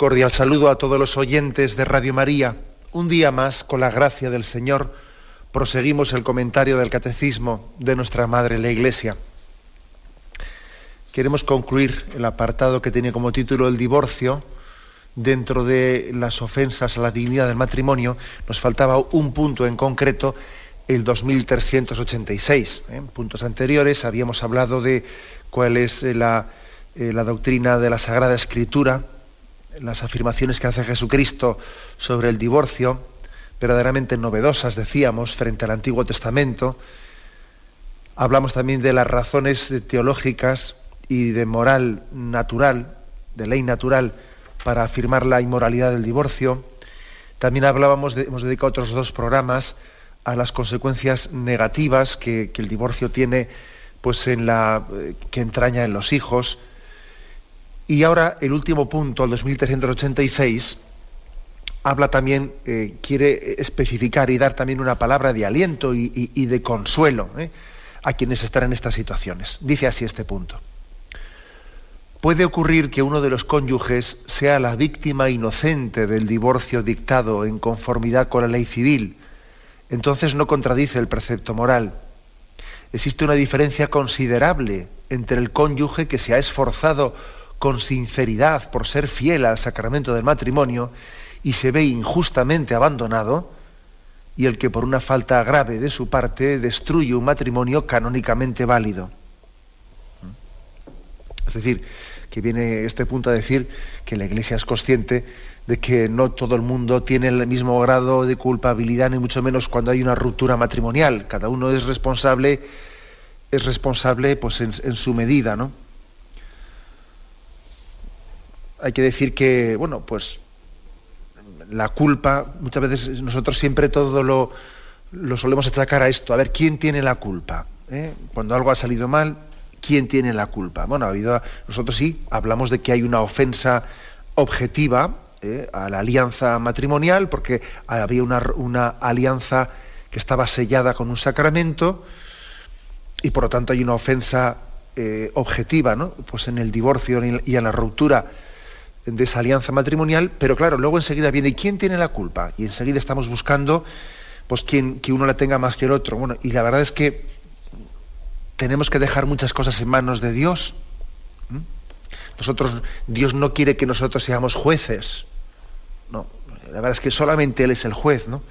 Cordial saludo a todos los oyentes de Radio María. Un día más, con la gracia del Señor, proseguimos el comentario del Catecismo de nuestra Madre la Iglesia. Queremos concluir el apartado que tiene como título el divorcio dentro de las ofensas a la dignidad del matrimonio. Nos faltaba un punto en concreto, el 2386. En puntos anteriores habíamos hablado de cuál es la, eh, la doctrina de la Sagrada Escritura las afirmaciones que hace Jesucristo sobre el divorcio, verdaderamente novedosas, decíamos, frente al Antiguo Testamento. Hablamos también de las razones teológicas y de moral natural, de ley natural, para afirmar la inmoralidad del divorcio. También hablábamos, hemos dedicado otros dos programas a las consecuencias negativas que, que el divorcio tiene pues en la eh, que entraña en los hijos, y ahora el último punto, el 2386, habla también, eh, quiere especificar y dar también una palabra de aliento y, de consuelo ¿eh? a quienes están en estas situaciones. Dice así este punto. Puede ocurrir que uno de los cónyuges sea la víctima inocente del divorcio dictado en conformidad con la ley civil. Entonces no contradice el precepto moral. Existe una diferencia considerable entre el cónyuge que se ha esforzado con sinceridad por ser fiel al sacramento del matrimonio y se ve injustamente abandonado, y el que por una falta grave de su parte destruye un matrimonio canónicamente válido. Es decir, que viene este punto a decir que la Iglesia es consciente de que no todo el mundo tiene el mismo grado de culpabilidad, ni mucho menos cuando hay una ruptura matrimonial. Cada uno es responsable, es responsable pues, en, en su medida, ¿no? Hay que decir que, bueno, pues la culpa, muchas veces nosotros siempre todo lo, lo solemos achacar a esto, a ver, ¿quién tiene la culpa? ¿Eh? Cuando algo ha salido mal, ¿quién tiene la culpa? Bueno, ha habido, nosotros sí hablamos de que hay una ofensa objetiva ¿eh? a la alianza matrimonial, porque había una, una, alianza que estaba sellada con un sacramento, y por lo tanto hay una ofensa eh, objetiva, ¿no? Pues en el divorcio y en la ruptura de esa alianza matrimonial, pero claro, luego enseguida viene, ¿y quién tiene la culpa? Y enseguida estamos buscando, pues, quién, que uno la tenga más que el otro. Bueno, y la verdad es que tenemos que dejar muchas cosas en manos de Dios. Nosotros, Dios no quiere que nosotros seamos jueces. No, la verdad es que solamente Él es el juez, ¿no?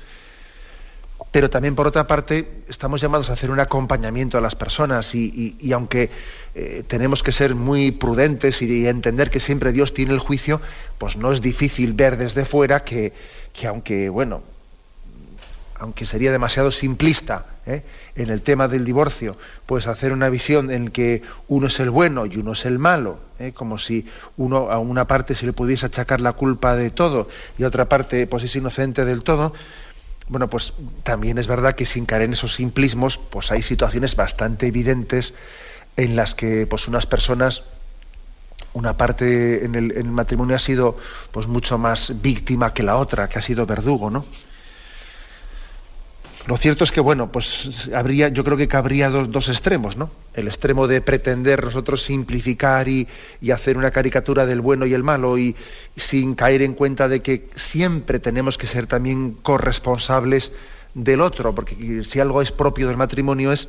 Pero también por otra parte estamos llamados a hacer un acompañamiento a las personas y, aunque eh, tenemos que ser muy prudentes y entender que siempre Dios tiene el juicio, pues no es difícil ver desde fuera que, aunque, bueno, aunque sería demasiado simplista ¿eh? en el tema del divorcio, pues hacer una visión en que uno es el bueno y uno es el malo, ¿eh? como si uno a una parte se le pudiese achacar la culpa de todo y a otra parte pues es inocente del todo, bueno, pues también es verdad que sin caer en esos simplismos, pues hay situaciones bastante evidentes en las que pues unas personas, una parte en el, en el matrimonio ha sido pues mucho más víctima que la otra, que ha sido verdugo, ¿no? Lo cierto es que, bueno, pues habría, yo creo que cabría dos, extremos, ¿no? El extremo de pretender nosotros simplificar y, hacer una caricatura del bueno y el malo y sin caer en cuenta de que siempre tenemos que ser también corresponsables del otro, porque si algo es propio del matrimonio es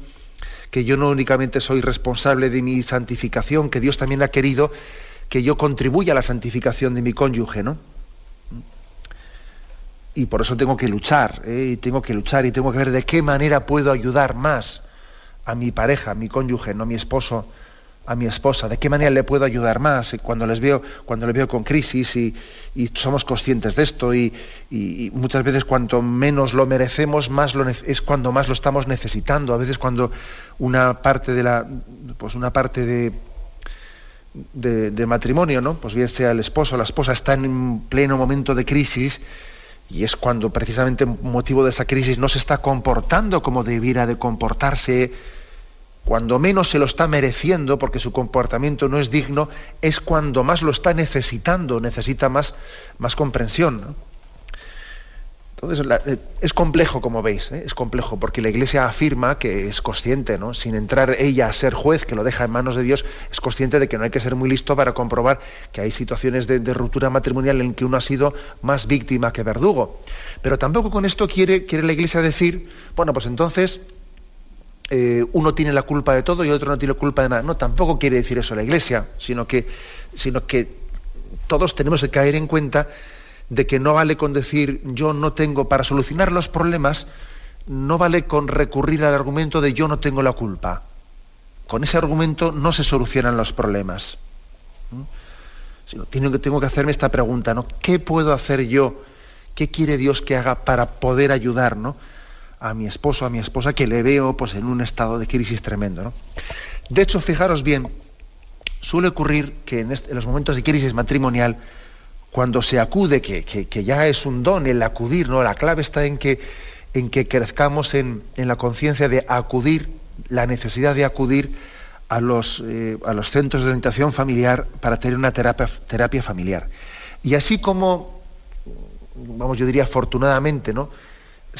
que yo no únicamente soy responsable de mi santificación, que Dios también ha querido que yo contribuya a la santificación de mi cónyuge, ¿no? Y por eso tengo que luchar, ¿eh? y tengo que luchar y tengo que ver de qué manera puedo ayudar más a mi pareja, a mi cónyuge, no a mi esposo, a mi esposa, de qué manera le puedo ayudar más cuando les veo, cuando les veo con crisis y, somos conscientes de esto y, muchas veces cuanto menos lo merecemos, más es cuando más lo estamos necesitando. A veces cuando una parte de la, pues una parte de de, matrimonio, ¿no? Pues bien sea el esposo o la esposa está en pleno momento de crisis y es cuando precisamente motivo de esa crisis no se está comportando como debiera de comportarse, cuando menos se lo está mereciendo porque su comportamiento no es digno, es cuando más lo está necesitando, necesita más, más comprensión. Entonces, eh, es complejo, como veis, ¿eh? es complejo, porque la Iglesia afirma que es consciente, ¿no? sin entrar ella a ser juez, que lo deja en manos de Dios, es consciente de que no hay que ser muy listo para comprobar que hay situaciones de, ruptura matrimonial en que uno ha sido más víctima que verdugo. Pero tampoco con esto quiere, quiere la Iglesia decir, bueno, pues entonces eh, uno tiene la culpa de todo y otro no tiene culpa de nada. No, tampoco quiere decir eso la Iglesia, sino que, sino que todos tenemos que caer en cuenta de que no vale con decir yo no tengo para solucionar los problemas, no vale con recurrir al argumento de yo no tengo la culpa. Con ese argumento no se solucionan los problemas. ¿Mm? Sino tengo que, tengo que hacerme esta pregunta, ¿no? ¿Qué puedo hacer yo? ¿Qué quiere Dios que haga para poder ayudar ¿no? a mi esposo, a mi esposa, que le veo pues, en un estado de crisis tremendo? ¿no? De hecho, fijaros bien, suele ocurrir que en, en los momentos de crisis matrimonial, cuando se acude, que, ya es un don el acudir, ¿no? La clave está en que, en que crezcamos en, la conciencia de acudir, la necesidad de acudir a los, eh, a los centros de orientación familiar para tener una terapia, terapia familiar. Y así como, vamos, yo diría afortunadamente, ¿no?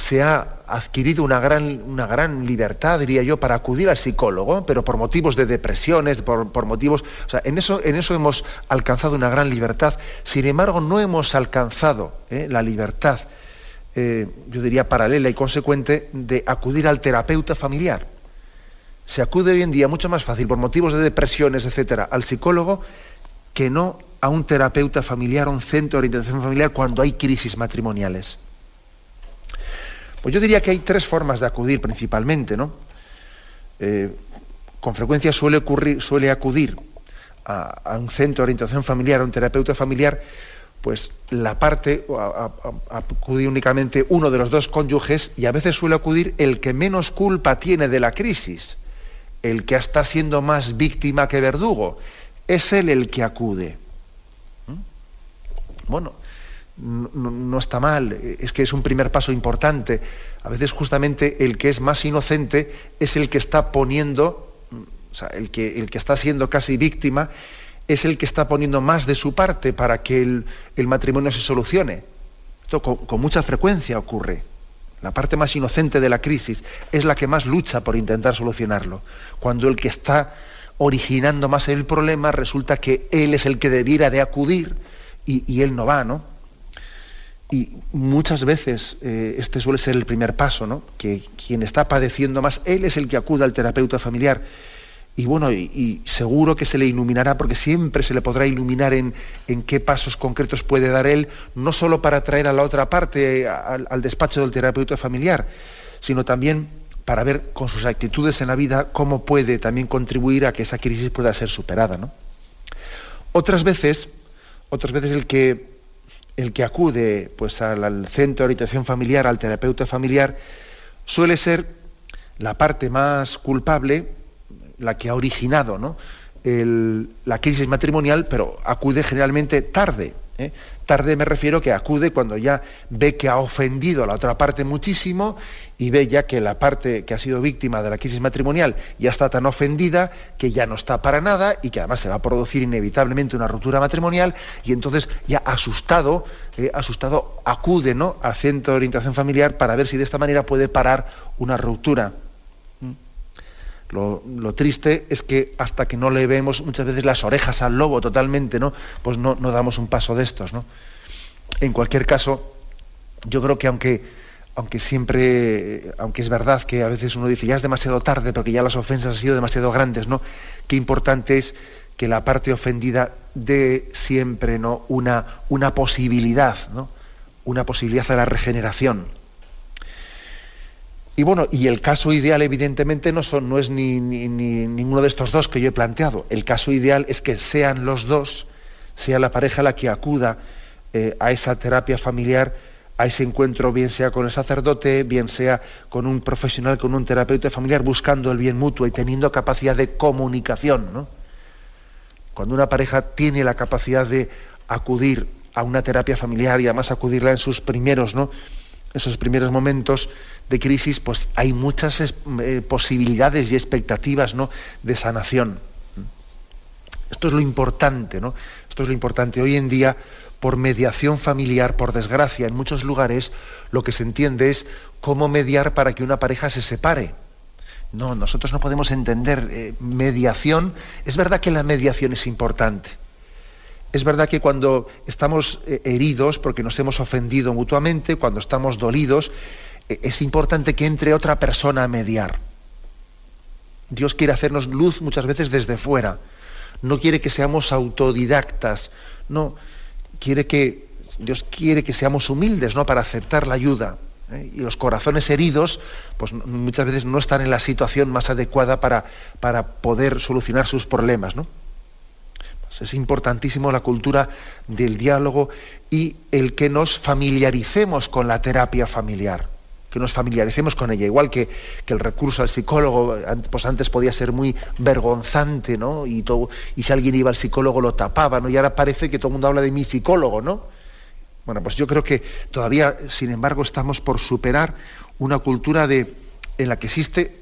Se ha adquirido una gran, una gran libertad, diría yo, para acudir al psicólogo, pero por motivos de depresiones, por, motivos... O sea, en eso, en eso hemos alcanzado una gran libertad. Sin embargo, no hemos alcanzado ¿eh? la libertad, eh, yo diría, paralela y consecuente de acudir al terapeuta familiar. Se acude hoy en día mucho más fácil, por motivos de depresiones, etcétera, al psicólogo que no a un terapeuta familiar, a un centro de orientación familiar cuando hay crisis matrimoniales. Pues yo diría que hay tres formas de acudir principalmente, ¿no? Eh, con frecuencia suele, acudir a, un centro de orientación familiar, a un terapeuta familiar, pues la parte, acude únicamente uno de los dos cónyuges y a veces suele acudir el que menos culpa tiene de la crisis, el que está siendo más víctima que verdugo, es él el que acude. ¿Mm? Bueno, no, está mal, es que es un primer paso importante. A veces justamente el que es más inocente es el que está poniendo, o sea, el que, el que está siendo casi víctima, es el que está poniendo más de su parte para que el, matrimonio se solucione. Esto con, mucha frecuencia ocurre. La parte más inocente de la crisis es la que más lucha por intentar solucionarlo. Cuando el que está originando más el problema resulta que él es el que debiera de acudir y, y él no va, ¿no? Y muchas veces eh, este suele ser el primer paso, ¿no? Que quien está padeciendo más, él es el que acude al terapeuta familiar. Y bueno, y, seguro que se le iluminará, porque siempre se le podrá iluminar en, qué pasos concretos puede dar él, no solo para traer a la otra parte al, al despacho del terapeuta familiar, sino también para ver con sus actitudes en la vida cómo puede también contribuir a que esa crisis pueda ser superada. ¿no? Otras veces, otras veces el que el que acude pues, al, centro de orientación familiar, al terapeuta familiar, suele ser la parte más culpable, la que ha originado ¿no? la crisis matrimonial, pero acude generalmente tarde. ¿Eh? Tarde me refiero que acude cuando ya ve que ha ofendido a la otra parte muchísimo y ve ya que la parte que ha sido víctima de la crisis matrimonial ya está tan ofendida que ya no está para nada y que además se va a producir inevitablemente una ruptura matrimonial y entonces ya asustado, eh, asustado acude ¿no? al centro de orientación familiar para ver si de esta manera puede parar una ruptura. Lo, triste es que hasta que no le vemos muchas veces las orejas al lobo totalmente, ¿no? Pues no, no damos un paso de estos, ¿no? En cualquier caso, yo creo que aunque, aunque siempre, aunque es verdad que a veces uno dice ya es demasiado tarde porque ya las ofensas han sido demasiado grandes, ¿no? Qué importante es que la parte ofendida dé siempre ¿no? una, una posibilidad, ¿no? una posibilidad de la regeneración. Y bueno, y el caso ideal evidentemente no, son, es ni, ninguno de estos dos que yo he planteado. El caso ideal es que sean los dos, sea la pareja la que acuda eh, a esa terapia familiar, a ese encuentro, bien sea con el sacerdote, bien sea con un profesional, con un terapeuta familiar, buscando el bien mutuo y teniendo capacidad de comunicación. Cuando una pareja tiene la capacidad de acudir a una terapia familiar y además acudirla en sus primeros, ¿no? esos primeros momentos de crisis, pues hay muchas eh, posibilidades y expectativas ¿no? de sanación. Esto es lo importante, ¿no? Esto es lo importante. Hoy en día, por mediación familiar, por desgracia, en muchos lugares lo que se entiende es cómo mediar para que una pareja se separe. No, nosotros no podemos entender eh, mediación. Es verdad que la mediación es importante. Es verdad que cuando estamos eh, heridos porque nos hemos ofendido mutuamente, cuando estamos dolidos, es importante que entre otra persona a mediar. Dios quiere hacernos luz muchas veces desde fuera. No quiere que seamos autodidactas. No, quiere que Dios quiere que seamos humildes, ¿no? Para aceptar la ayuda. ¿eh? Y los corazones heridos, pues muchas veces no están en la situación más adecuada para, para poder solucionar sus problemas, ¿no? Es importantísimo la cultura del diálogo y el que nos familiaricemos con la terapia familiar, que nos familiaricemos con ella, igual que, el recurso al psicólogo, pues antes podía ser muy vergonzante, ¿no? Y, todo, y si alguien iba al psicólogo lo tapaba, ¿no? Y ahora parece que todo el mundo habla de mi psicólogo, ¿no? Bueno, pues yo creo que todavía, sin embargo, estamos por superar una cultura de, en la que existe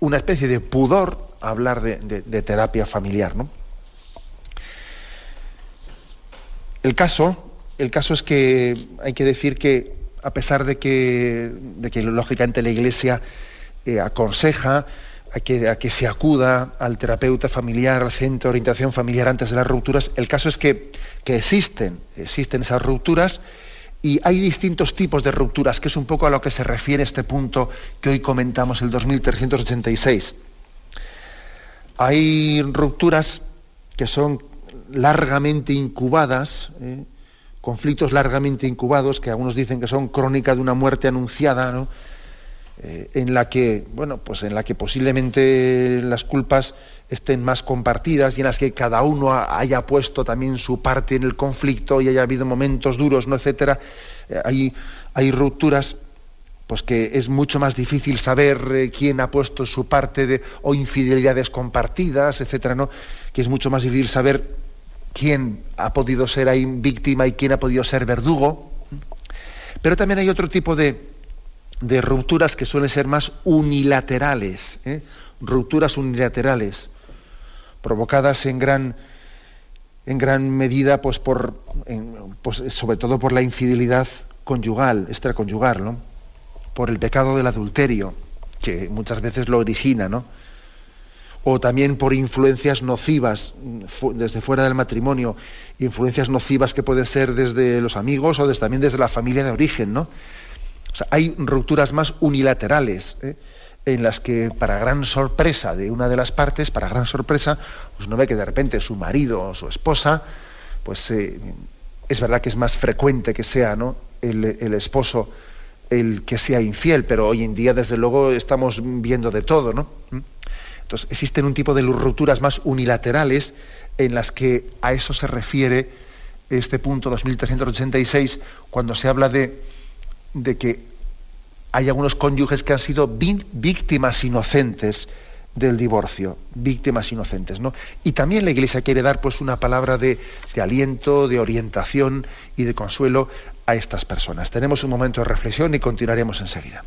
una especie de pudor a hablar de, de terapia familiar, ¿no? El caso, el caso es que hay que decir que a pesar de que, de que lógicamente la Iglesia eh, aconseja a que, a que, se acuda al terapeuta familiar, al centro de orientación familiar antes de las rupturas, el caso es que, que existen, existen esas rupturas y hay distintos tipos de rupturas, que es un poco a lo que se refiere este punto que hoy comentamos, el 2386. Hay rupturas que son largamente incubadas, ¿eh? Conflictos largamente incubados, que algunos dicen que son crónica de una muerte anunciada, eh, en la que, bueno, pues en la que posiblemente las culpas estén más compartidas y en las que cada uno haya puesto también su parte en el conflicto y haya habido momentos duros, ¿no? etcétera. Eh, hay, hay rupturas pues que es mucho más difícil saber quién ha puesto su parte de, o infidelidades compartidas, etcétera, ¿no? Que es mucho más difícil saber quién ha podido ser ahí víctima y quién ha podido ser verdugo. Pero también hay otro tipo de, rupturas que suelen ser más unilaterales, ¿eh? rupturas unilaterales, provocadas en gran, en gran medida, pues, por, pues, sobre todo por la infidelidad conyugal, extraconyugal, ¿no? por el pecado del adulterio, que muchas veces lo origina, ¿no? O también por influencias nocivas desde fuera del matrimonio, influencias nocivas que pueden ser desde los amigos o también desde la familia de origen, ¿no? hay rupturas más unilaterales, ¿eh? en las que, para gran sorpresa de una de las partes, para gran sorpresa, pues no ve que de repente su marido o su esposa, pues eh, es verdad que es más frecuente que sea el, el esposo el que sea infiel, pero hoy en día, desde luego, estamos viendo de todo, ¿no? Entonces, existen un tipo de rupturas más unilaterales en las que a eso se refiere este punto 2386 cuando se habla de, de que hay algunos cónyuges que han sido víctimas inocentes del divorcio, víctimas inocentes, ¿no? Y también la Iglesia quiere dar pues una palabra de, de, aliento, de orientación y de consuelo a estas personas. Tenemos un momento de reflexión y continuaremos enseguida.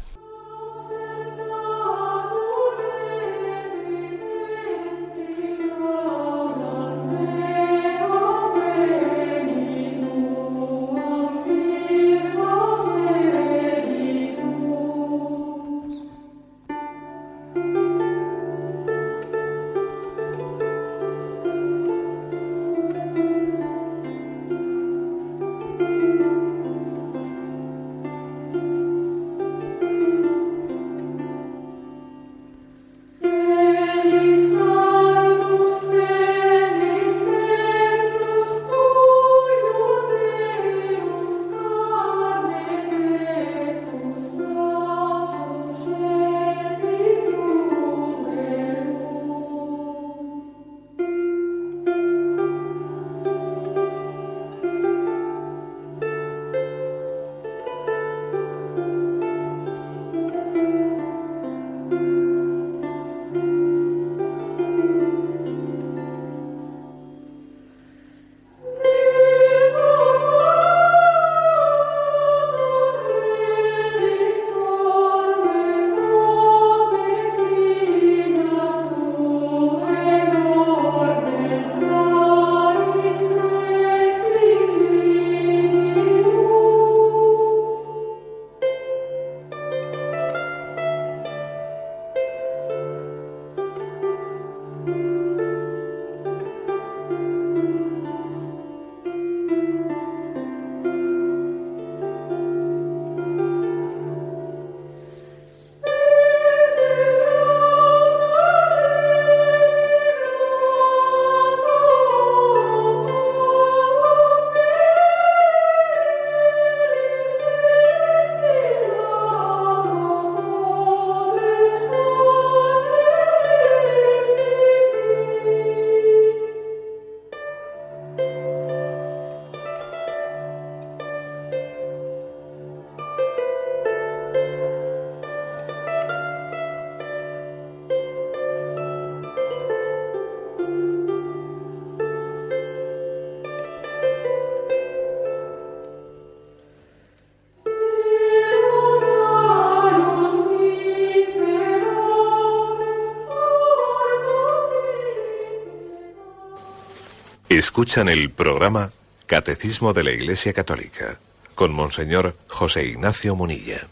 Escuchan el programa Catecismo de la Iglesia Católica con Monseñor José Ignacio Munilla.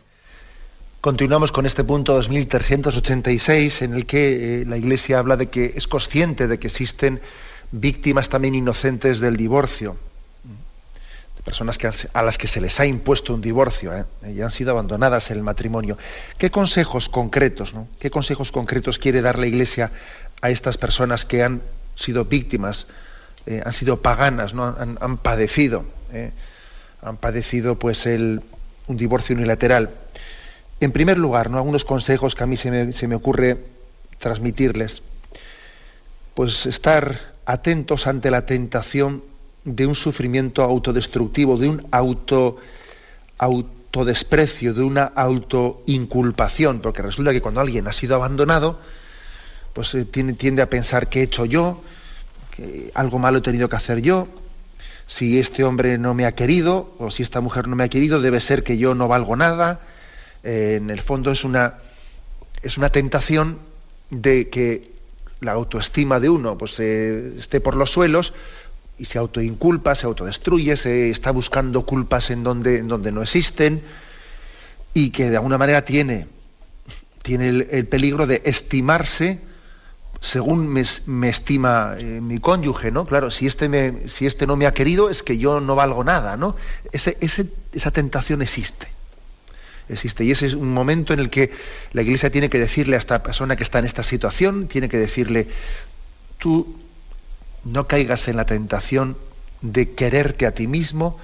Continuamos con este punto 2386 en el que eh, la Iglesia habla de que es consciente de que existen víctimas también inocentes del divorcio, de personas a las que se les ha impuesto un divorcio ¿eh? y han sido abandonadas en el matrimonio. ¿Qué consejos concretos, qué consejos concretos quiere dar la Iglesia a estas personas que han sido víctimas? Eh, han sido paganas, ¿no? han, padecido, ¿eh? han padecido pues el, un divorcio unilateral. En primer lugar, ¿no? algunos consejos que a mí se me, ocurre transmitirles. Pues estar atentos ante la tentación de un sufrimiento autodestructivo, de un auto, autodesprecio, de una autoinculpación, porque resulta que cuando alguien ha sido abandonado, pues eh, tiene, tiende a pensar qué he hecho yo, algo malo he tenido que hacer yo, si este hombre no me ha querido o si esta mujer no me ha querido, debe ser que yo no valgo nada. Eh, en el fondo es una, es una tentación de que la autoestima de uno pues, eh, esté por los suelos y se autoinculpa, se autodestruye, se está buscando culpas en donde, en donde no existen y que de alguna manera tiene, tiene el peligro de estimarse según me, estima eh, mi cónyuge, ¿no? Claro, si este, si este no me ha querido es que yo no valgo nada, ¿no? Esa tentación existe. Existe. Y ese es un momento en el que la Iglesia tiene que decirle a esta persona que está en esta situación, tiene que decirle, tú no caigas en la tentación de quererte a ti mismo,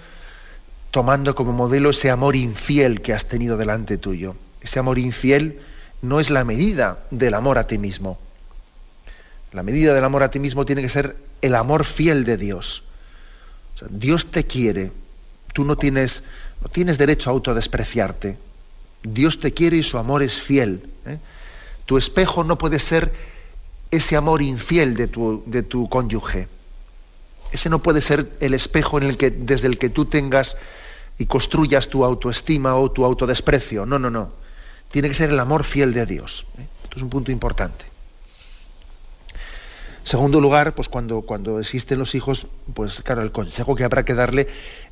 tomando como modelo ese amor infiel que has tenido delante tuyo. Ese amor infiel no es la medida del amor a ti mismo. La medida del amor a ti mismo tiene que ser el amor fiel de Dios. Dios te quiere. Tú no tienes, no tienes derecho a autodespreciarte. Dios te quiere y su amor es fiel. ¿eh? Tu espejo no puede ser ese amor infiel de tu, de tu cónyuge. Ese no puede ser el espejo en el que, desde el que tú tengas y construyas tu autoestima o tu autodesprecio. No, no, no. Tiene que ser el amor fiel de Dios. ¿eh? Esto es un punto importante. Segundo lugar, pues cuando, existen los hijos, pues claro, el consejo que habrá que darle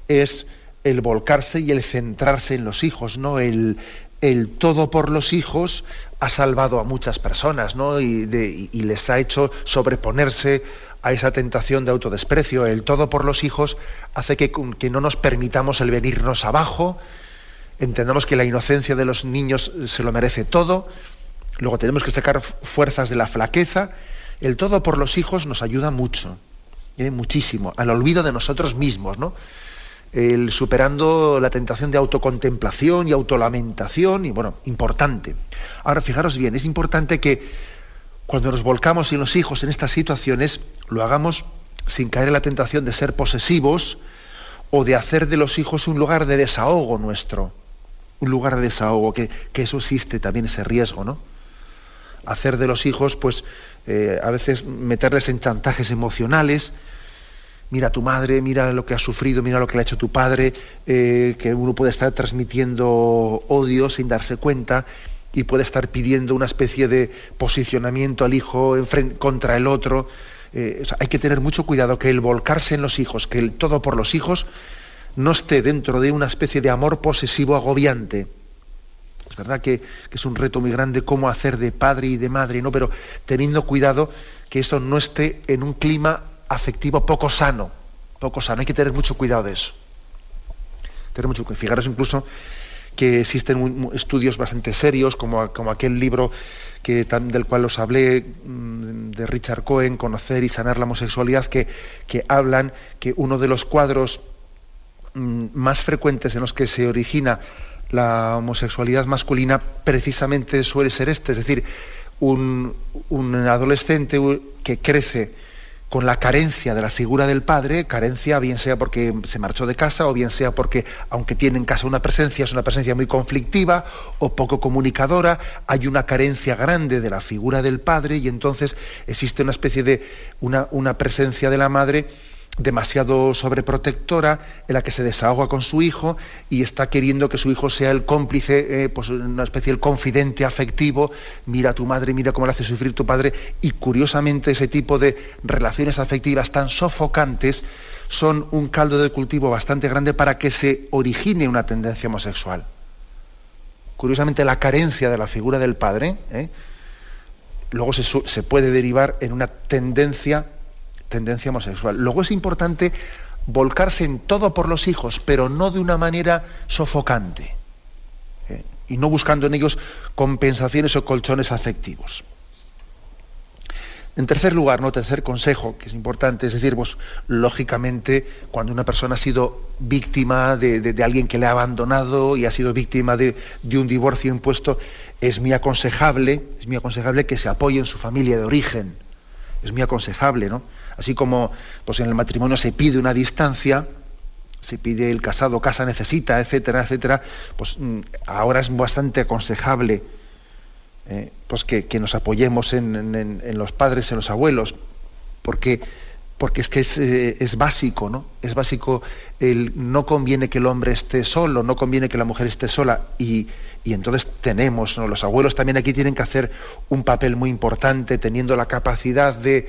es el volcarse y el centrarse en los hijos, ¿no? El, el todo por los hijos ha salvado a muchas personas, ¿no? Y, y, les ha hecho sobreponerse a esa tentación de autodesprecio. El todo por los hijos hace que, que no nos permitamos el venirnos abajo, entendamos que la inocencia de los niños se lo merece todo, luego tenemos que sacar fuerzas de la flaqueza el todo por los hijos nos ayuda mucho, ¿eh? muchísimo, al olvido de nosotros mismos, ¿no? El superando la tentación de autocontemplación y autolamentación, y bueno, importante. Ahora, fijaros bien, es importante que cuando nos volcamos en los hijos en estas situaciones, lo hagamos sin caer en la tentación de ser posesivos o de hacer de los hijos un lugar de desahogo nuestro. Un lugar de desahogo, que, que eso existe también ese riesgo, ¿no? Hacer de los hijos, pues, eh, a veces meterles en chantajes emocionales. Mira a tu madre, mira lo que ha sufrido, mira lo que le ha hecho tu padre, eh, que uno puede estar transmitiendo odio sin darse cuenta y puede estar pidiendo una especie de posicionamiento al hijo contra el otro. Eh, hay que tener mucho cuidado que el volcarse en los hijos, que el todo por los hijos, no esté dentro de una especie de amor posesivo agobiante es verdad que, es un reto muy grande cómo hacer de padre y de madre, ¿no? Pero teniendo cuidado que eso no esté en un clima afectivo poco sano, poco sano. Hay que tener mucho cuidado de eso. Tener mucho cuidado. Fijaros incluso que existen estudios bastante serios, como, aquel libro que, del cual os hablé, mm, de Richard Cohen, Conocer y sanar la homosexualidad, que, que hablan que uno de los cuadros mm, más frecuentes en los que se origina la homosexualidad masculina precisamente suele ser este, es decir, un, adolescente que crece con la carencia de la figura del padre, carencia bien sea porque se marchó de casa o bien sea porque, aunque tiene en casa una presencia, es una presencia muy conflictiva o poco comunicadora, hay una carencia grande de la figura del padre y entonces existe una especie de una, una presencia de la madre demasiado sobreprotectora, en la que se desahoga con su hijo y está queriendo que su hijo sea el cómplice, eh, pues una especie de confidente afectivo, mira a tu madre, mira cómo le hace sufrir tu padre, y curiosamente ese tipo de relaciones afectivas tan sofocantes son un caldo de cultivo bastante grande para que se origine una tendencia homosexual. Curiosamente la carencia de la figura del padre, ¿eh? luego se, se puede derivar en una tendencia tendencia homosexual. Luego es importante volcarse en todo por los hijos, pero no de una manera sofocante. ¿eh? Y no buscando en ellos compensaciones o colchones afectivos. En tercer lugar, no tercer consejo, que es importante, es decir, pues, lógicamente, cuando una persona ha sido víctima de, alguien que le ha abandonado y ha sido víctima de, de, un divorcio impuesto, es muy aconsejable, es muy aconsejable que se apoye en su familia de origen. Es muy aconsejable, ¿no? Así como pues en el matrimonio se pide una distancia, se pide el casado casa necesita, etcétera, etcétera, pues mm, ahora es bastante aconsejable eh, pues que, nos apoyemos en, los padres, en los abuelos, porque, porque es que eh, es, básico, ¿no? Es básico el no conviene que el hombre esté solo, no conviene que la mujer esté sola, y, entonces tenemos, los abuelos también aquí tienen que hacer un papel muy importante, teniendo la capacidad de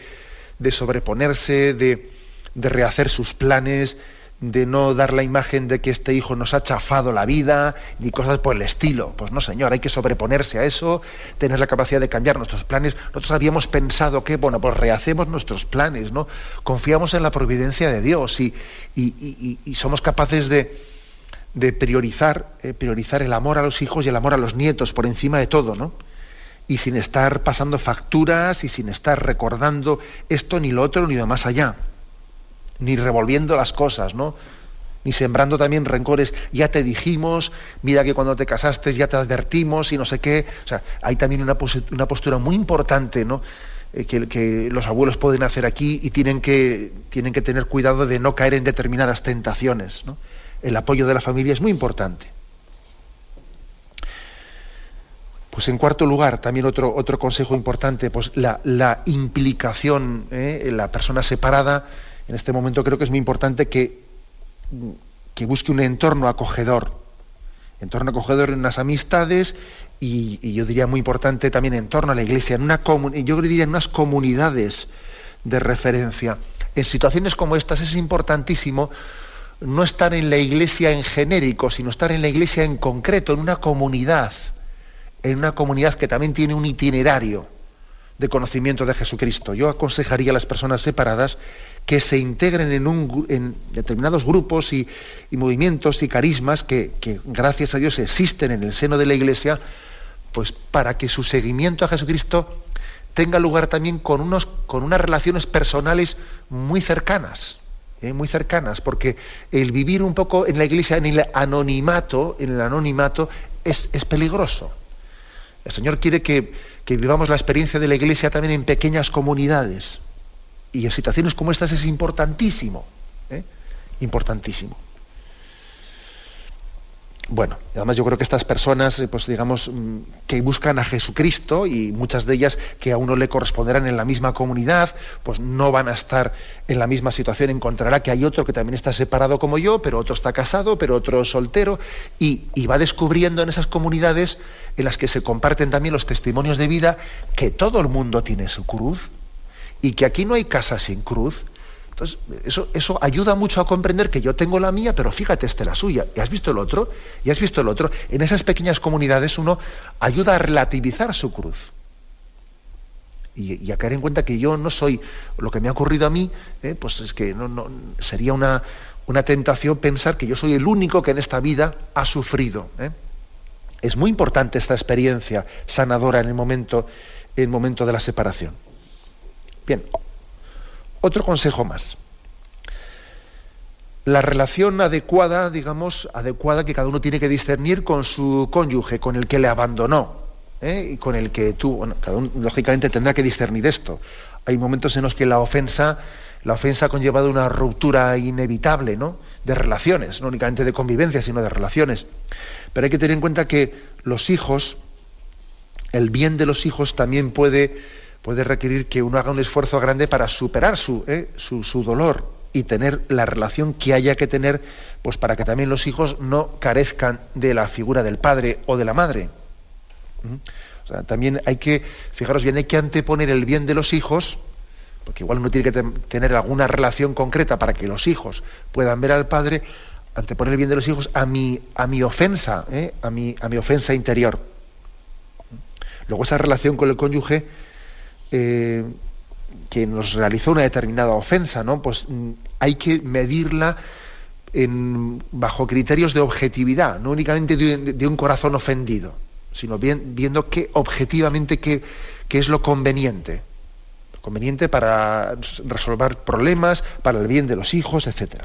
de sobreponerse, de, rehacer sus planes, de no dar la imagen de que este hijo nos ha chafado la vida, ni cosas por el estilo. Pues no, señor, hay que sobreponerse a eso, tener la capacidad de cambiar nuestros planes. Nosotros habíamos pensado que, bueno, pues rehacemos nuestros planes, ¿no? Confiamos en la providencia de Dios y, somos capaces de, priorizar, eh, priorizar el amor a los hijos y el amor a los nietos por encima de todo, ¿no? Y sin estar pasando facturas y sin estar recordando esto ni lo otro ni de más allá, ni revolviendo las cosas, ¿no? Ni sembrando también rencores, ya te dijimos, mira que cuando te casaste ya te advertimos y no sé qué. O sea, hay también una, postura muy importante, ¿no? Eh, que, que, los abuelos pueden hacer aquí y tienen que, tienen que tener cuidado de no caer en determinadas tentaciones. ¿no? El apoyo de la familia es muy importante. Pues en cuarto lugar, también otro, otro consejo importante, pues la, implicación ¿eh? la persona separada. En este momento creo que es muy importante que, que busque un entorno acogedor, entorno acogedor en unas amistades y, yo diría muy importante también en torno a la iglesia, en una yo diría en unas comunidades de referencia. En situaciones como estas es importantísimo no estar en la iglesia en genérico, sino estar en la iglesia en concreto, en una comunidad en una comunidad que también tiene un itinerario de conocimiento de Jesucristo. Yo aconsejaría a las personas separadas que se integren en, determinados grupos y, movimientos y carismas que, gracias a Dios existen en el seno de la Iglesia, pues para que su seguimiento a Jesucristo tenga lugar también con, unos, con unas relaciones personales muy cercanas, ¿eh? muy cercanas, porque el vivir un poco en la Iglesia, en el anonimato, en el anonimato, es, es peligroso. El Señor quiere que, vivamos la experiencia de la Iglesia también en pequeñas comunidades. Y en situaciones como estas es importantísimo. ¿eh? Importantísimo. Bueno, además yo creo que estas personas, eh, pues digamos, mm, que buscan a Jesucristo y muchas de ellas que a uno le corresponderán en la misma comunidad, pues no van a estar en la misma situación, encontrará que hay otro que también está separado como yo, pero otro está casado, pero otro soltero, y, y va descubriendo en esas comunidades en las que se comparten también los testimonios de vida que todo el mundo tiene su cruz y que aquí no hay casa sin cruz entonces, eso, ayuda mucho a comprender que yo tengo la mía, pero fíjate, este la suya. ¿Y has visto el otro? ¿Y has visto el otro? En esas pequeñas comunidades uno ayuda a relativizar su cruz. Y, a caer en cuenta que yo no soy lo que me ha ocurrido a mí, ¿eh? pues es que no, sería una, una, tentación pensar que yo soy el único que en esta vida ha sufrido. ¿eh? Es muy importante esta experiencia sanadora en el momento, en el momento de la separación. Bien, otro consejo más. La relación adecuada, digamos, adecuada que cada uno tiene que discernir con su cónyuge, con el que le abandonó, ¿eh? y con el que tuvo. Bueno, cada uno lógicamente tendrá que discernir esto. Hay momentos en los que la ofensa, la ofensa ha conllevado una ruptura inevitable, ¿no? De relaciones, no únicamente de convivencia, sino de relaciones. Pero hay que tener en cuenta que los hijos, el bien de los hijos también puede puede requerir que uno haga un esfuerzo grande para superar su, eh, su, dolor. y tener la relación que haya que tener pues para que también los hijos no carezcan de la figura del padre o de la madre. ¿Mm? O sea, también hay que, fijaros bien, hay que anteponer el bien de los hijos, porque igual uno tiene que tener alguna relación concreta para que los hijos puedan ver al padre, anteponer el bien de los hijos a mi, a mi ofensa, ¿eh? a, mi, a mi ofensa interior. Luego esa relación con el cónyuge eh, que nos realizó una determinada ofensa, ¿no? Pues mm, hay que medirla bajo criterios de objetividad, no únicamente de, un corazón ofendido, sino viendo que objetivamente qué, es lo conveniente. Conveniente para resolver problemas, para el bien de los hijos, etc.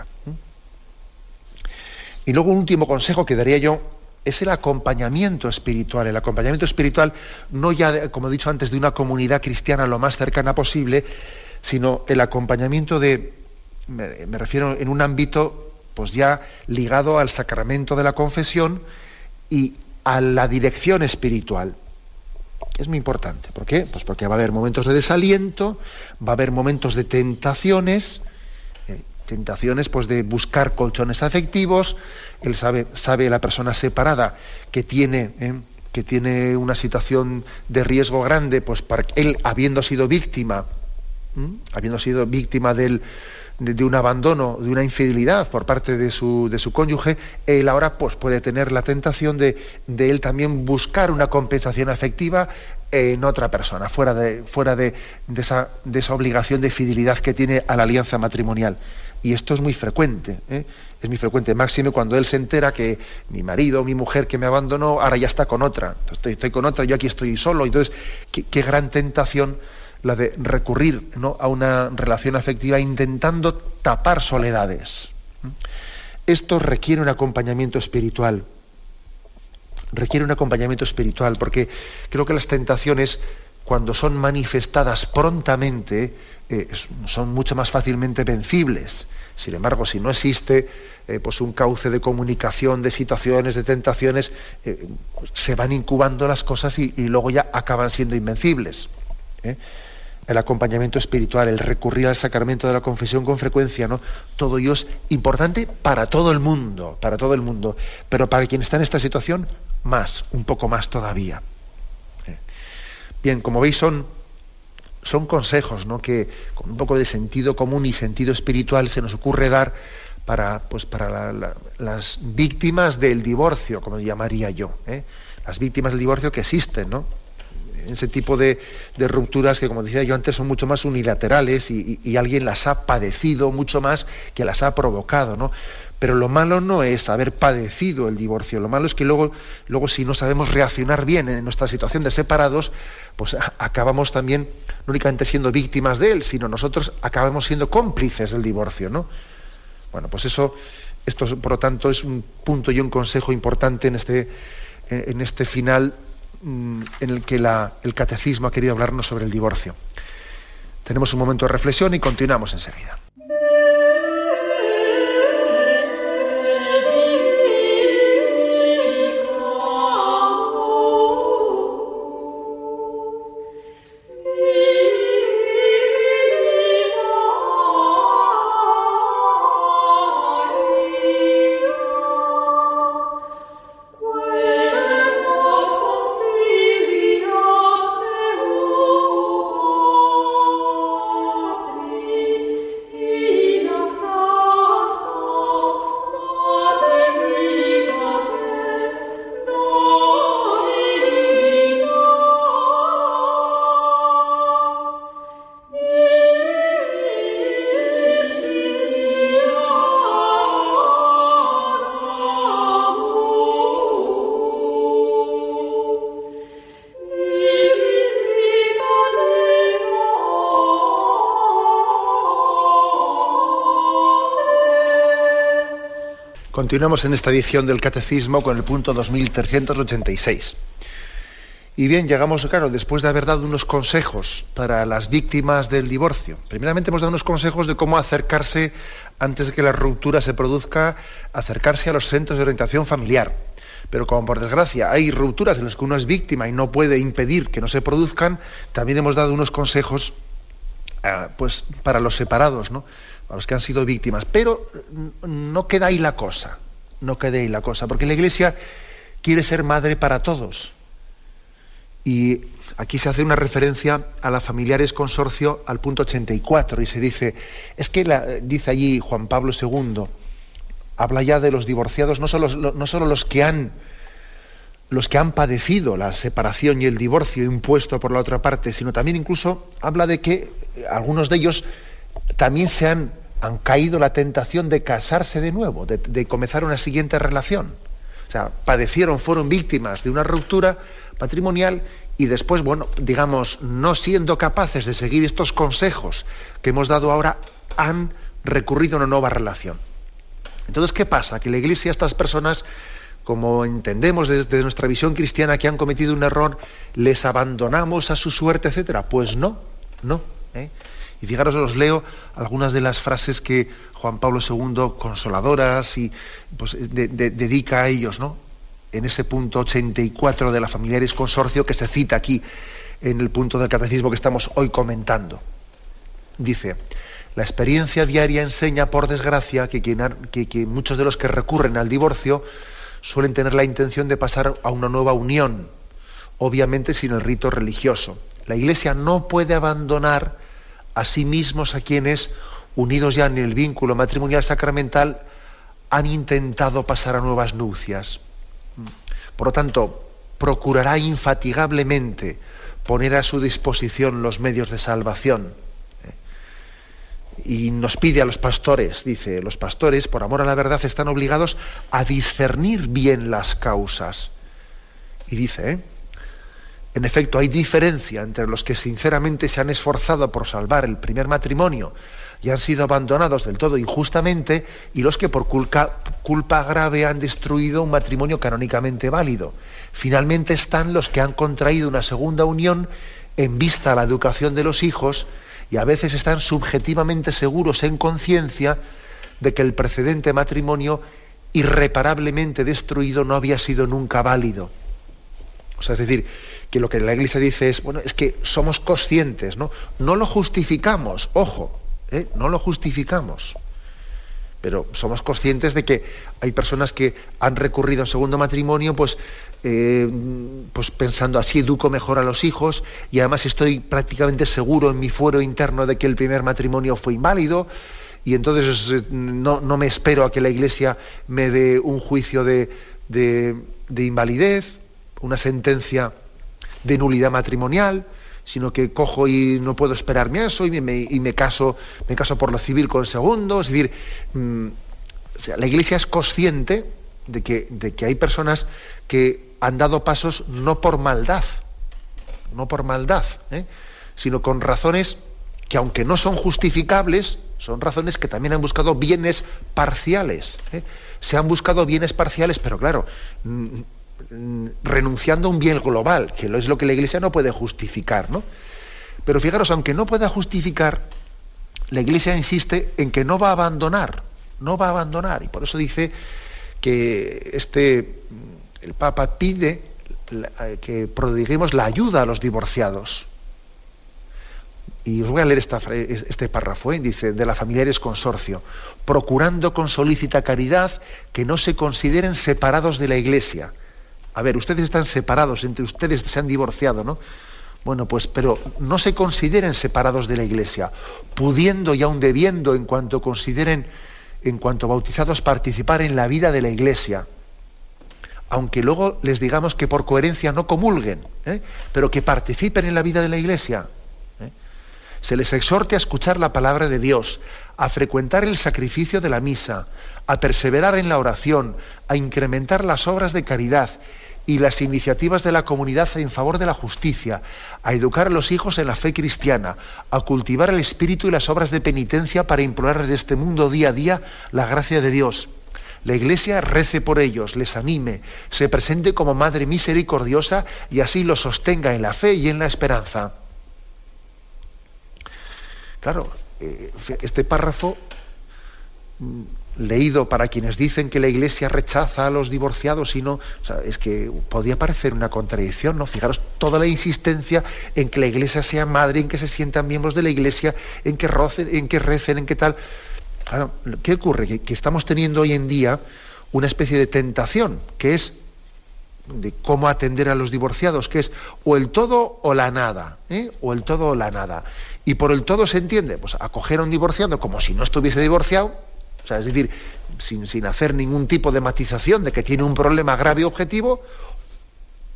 Y luego un último consejo que daría yo es el acompañamiento espiritual. El acompañamiento espiritual no ya, como he dicho antes, de una comunidad cristiana lo más cercana posible, sino el acompañamiento de, me, refiero en un ámbito pues ya ligado al sacramento de la confesión y a la dirección espiritual. Es muy importante. ¿Por qué? Pues porque va a haber momentos de desaliento, va a haber momentos de tentaciones, tentaciones pues de buscar colchones afectivos, él sabe, sabe la persona separada que tiene, ¿eh? que tiene una situación de riesgo grande, pues él habiendo sido víctima, habiendo sido víctima del, de, un abandono, de una infidelidad por parte de su, de su cónyuge, él ahora pues, puede tener la tentación de, de, él también buscar una compensación afectiva en otra persona, fuera de, fuera de, esa, de esa obligación de fidelidad que tiene a la alianza matrimonial. Y esto es muy frecuente, ¿eh? es muy frecuente, máximo cuando él se entera que mi marido, mi mujer que me abandonó, ahora ya está con otra. Estoy, estoy con otra, yo aquí estoy solo. Entonces, qué, gran tentación la de recurrir a una relación afectiva intentando tapar soledades. Esto requiere un acompañamiento espiritual. Requiere un acompañamiento espiritual, porque creo que las tentaciones, cuando son manifestadas prontamente, eh, son mucho más fácilmente vencibles. Sin embargo, si no existe eh, pues un cauce de comunicación, de situaciones, de tentaciones, eh, pues se van incubando las cosas y, luego ya acaban siendo invencibles. El acompañamiento espiritual, el recurrir al sacramento de la confesión con frecuencia, ¿no? Todo ello es importante para todo el mundo, para todo el mundo. Pero para quien está en esta situación, más, un poco más todavía. Bien, como veis, son son consejos ¿no? que con un poco de sentido común y sentido espiritual se nos ocurre dar para, pues, para las víctimas del divorcio, como llamaría yo. ¿eh? Las víctimas del divorcio que existen, ¿no? Ese tipo de, rupturas que, como decía yo antes, son mucho más unilaterales y, y, alguien las ha padecido mucho más que las ha provocado, ¿no? Pero lo malo no es haber padecido el divorcio, lo malo es que luego, luego si no sabemos reaccionar bien en nuestra situación de separados, pues acabamos también no únicamente siendo víctimas de él, sino nosotros acabamos siendo cómplices del divorcio, ¿no? Bueno, pues eso, esto por lo tanto es un punto y un consejo importante en este, en este final mm, en el que el catecismo ha querido hablarnos sobre el divorcio. Tenemos un momento de reflexión y continuamos enseguida. Continuamos en esta edición del Catecismo con el punto 2386. Y bien, llegamos, claro, después de haber dado unos consejos para las víctimas del divorcio. Primeramente hemos dado unos consejos de cómo acercarse, antes de que la ruptura se produzca, acercarse a los centros de orientación familiar. Pero como por desgracia hay rupturas en las que uno es víctima y no puede impedir que no se produzcan, también hemos dado unos consejos eh, pues, para los separados, ¿no? A los que han sido víctimas. Pero no queda ahí la cosa, no queda ahí la cosa, porque la Iglesia quiere ser madre para todos. Y aquí se hace una referencia a la familiares consorcio al punto 84 y se dice, es que la, dice allí Juan Pablo II, habla ya de los divorciados, no solo, no solo los que han los que han padecido la separación y el divorcio impuesto por la otra parte, sino también incluso habla de que algunos de ellos también se han, han caído la tentación de casarse de nuevo, de, comenzar una siguiente relación. O sea, padecieron, fueron víctimas de una ruptura patrimonial y después, bueno, digamos, no siendo capaces de seguir estos consejos que hemos dado ahora, han recurrido a una nueva relación. Entonces, ¿qué pasa? Que la Iglesia, estas personas, como entendemos desde nuestra visión cristiana que han cometido un error, les abandonamos a su suerte, etcétera. Pues no, no. ¿eh? Y fijaros, os leo algunas de las frases que Juan Pablo II, consoladoras, y pues, dedica a ellos, ¿no? En ese punto 84 de la Familiares Consorcio que se cita aquí en el punto del catecismo que estamos hoy comentando. Dice, la experiencia diaria enseña, por desgracia, que, que muchos de los que recurren al divorcio suelen tener la intención de pasar a una nueva unión, obviamente sin el rito religioso. La Iglesia no puede abandonar a sí mismos a quienes, unidos ya en el vínculo matrimonial sacramental, han intentado pasar a nuevas nupcias. Por lo tanto, procurará infatigablemente poner a su disposición los medios de salvación. Y nos pide a los pastores, dice, los pastores, por amor a la verdad, están obligados a discernir bien las causas. Y dice, ¿eh? En efecto, hay diferencia entre los que sinceramente se han esforzado por salvar el primer matrimonio y han sido abandonados del todo injustamente y los que por culpa, grave han destruido un matrimonio canónicamente válido. Finalmente están los que han contraído una segunda unión en vista a la educación de los hijos y a veces están subjetivamente seguros en conciencia de que el precedente matrimonio irreparablemente destruido no había sido nunca válido. O sea, es decir, que lo que la Iglesia dice es, bueno, es que somos conscientes, ¿no? No lo justificamos, ojo, ¿eh? no lo justificamos. Pero somos conscientes de que hay personas que han recurrido a un segundo matrimonio, pues, eh, pues pensando así educo mejor a los hijos y además estoy prácticamente seguro en mi fuero interno de que el primer matrimonio fue inválido y entonces eh, no, me espero a que la Iglesia me dé un juicio de, de invalidez, una sentencia de nulidad matrimonial, sino que cojo y no puedo esperarme a eso y me, caso, me caso por lo civil con segundo. Es decir, mm, la Iglesia es consciente de que, de que hay personas que han dado pasos no por maldad, no por maldad, ¿eh? sino con razones que aunque no son justificables, son razones que también han buscado bienes parciales. ¿eh? Se han buscado bienes parciales, pero claro, Mm, renunciando a un bien global, que es lo que la Iglesia no puede justificar, ¿no? Pero fijaros, aunque no pueda justificar, la Iglesia insiste en que no va a abandonar, no va a abandonar, y por eso dice que este, el Papa pide que prodiguemos la ayuda a los divorciados. Y os voy a leer este párrafo, ¿eh? dice, de la familiares consorcio, procurando con solícita caridad que no se consideren separados de la Iglesia, a ver, ustedes están separados, entre ustedes se han divorciado, ¿no? Bueno, pues, pero no se consideren separados de la Iglesia, pudiendo y aún debiendo, en cuanto consideren, en cuanto bautizados, participar en la vida de la Iglesia. Aunque luego les digamos que por coherencia no comulguen, ¿eh? pero que participen en la vida de la Iglesia. ¿eh? Se les exhorte a escuchar la palabra de Dios, a frecuentar el sacrificio de la misa, a perseverar en la oración, a incrementar las obras de caridad y las iniciativas de la comunidad en favor de la justicia, a educar a los hijos en la fe cristiana, a cultivar el espíritu y las obras de penitencia para implorar de este mundo día a día la gracia de Dios. La Iglesia rece por ellos, les anime, se presente como Madre misericordiosa y así los sostenga en la fe y en la esperanza. Claro, eh, este párrafo mm, leído para quienes dicen que la Iglesia rechaza a los divorciados y no, es que podía parecer una contradicción, ¿no? Fijaros toda la insistencia en que la Iglesia sea madre, en que se sientan miembros de la Iglesia, en que, rocen, en que recen, en que tal. ¿qué ocurre? Que, estamos teniendo hoy en día una especie de tentación, que es de cómo atender a los divorciados, que es o el todo o la nada, ¿eh? o el todo o la nada. Y por el todo se entiende, pues acoger a un divorciado como si no estuviese divorciado, o sea, es decir, sin, sin hacer ningún tipo de matización de que tiene un problema grave objetivo,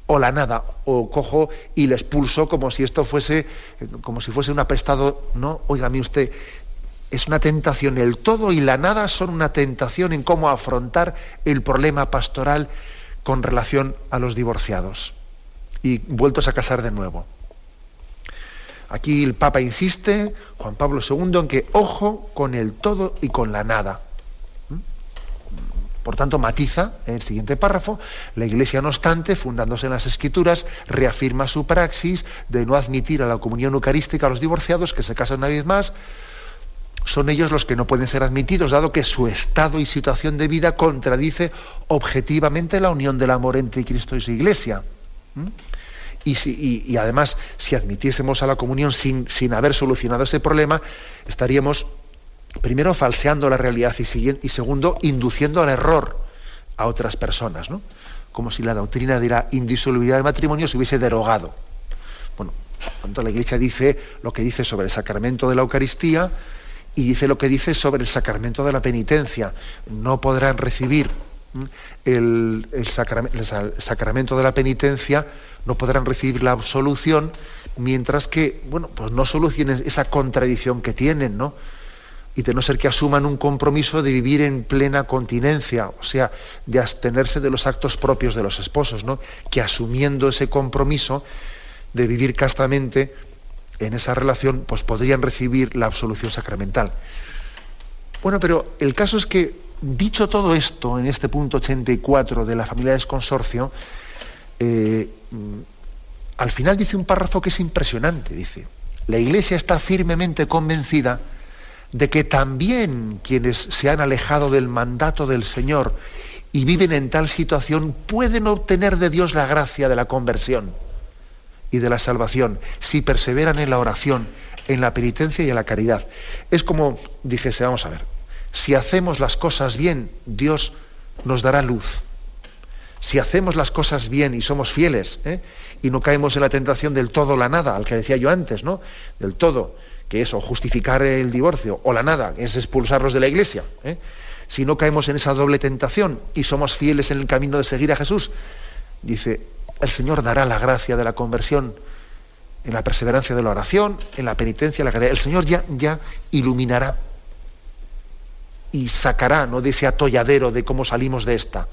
o la nada, o cojo y le expulso como si esto fuese, como si fuese un apestado. No, oígame usted, es una tentación. El todo y la nada son una tentación en cómo afrontar el problema pastoral con relación a los divorciados y vueltos a casar de nuevo. Aquí el Papa insiste, Juan Pablo II, en que ojo con el todo y con la nada. Por tanto, matiza en el siguiente párrafo, la Iglesia, no obstante, fundándose en las Escrituras, reafirma su praxis de no admitir a la comunión eucarística a los divorciados que se casan una vez más. Son ellos los que no pueden ser admitidos, dado que su estado y situación de vida contradice objetivamente la unión del amor entre Cristo y su Iglesia. ¿Mm? Y, y, además, si admitiésemos a la comunión sin, sin haber solucionado ese problema, estaríamos primero falseando la realidad y, segundo induciendo al error a otras personas, ¿no? como si la doctrina de la indisolubilidad del matrimonio se hubiese derogado. Bueno, tanto la Iglesia dice lo que dice sobre el sacramento de la Eucaristía y dice lo que dice sobre el sacramento de la penitencia. No podrán recibir el, sacramento de la penitencia, no podrán recibir la absolución mientras que, bueno, pues no solucionen esa contradicción que tienen, ¿no? y de no ser que asuman un compromiso de vivir en plena continencia, o sea, de abstenerse de los actos propios de los esposos, ¿no? que asumiendo ese compromiso de vivir castamente en esa relación, pues podrían recibir la absolución sacramental. Bueno, pero el caso es que, dicho todo esto, en este punto 84 de la familia de consorcio, eh, al final dice un párrafo que es impresionante, dice, la Iglesia está firmemente convencida de que también quienes se han alejado del mandato del Señor y viven en tal situación pueden obtener de Dios la gracia de la conversión y de la salvación si perseveran en la oración, en la penitencia y en la caridad. Es como dijese, vamos a ver, si hacemos las cosas bien, Dios nos dará luz. Si hacemos las cosas bien y somos fieles, ¿eh? y no caemos en la tentación del todo o la nada, al que decía yo antes, ¿no? Del todo que es justificar el divorcio o la nada, es expulsarlos de la iglesia. ¿eh? Si no caemos en esa doble tentación y somos fieles en el camino de seguir a Jesús, dice, el Señor dará la gracia de la conversión en la perseverancia de la oración, en la penitencia, en la caridad. El Señor ya, ya iluminará y sacará ¿no? de ese atolladero de cómo salimos de esta.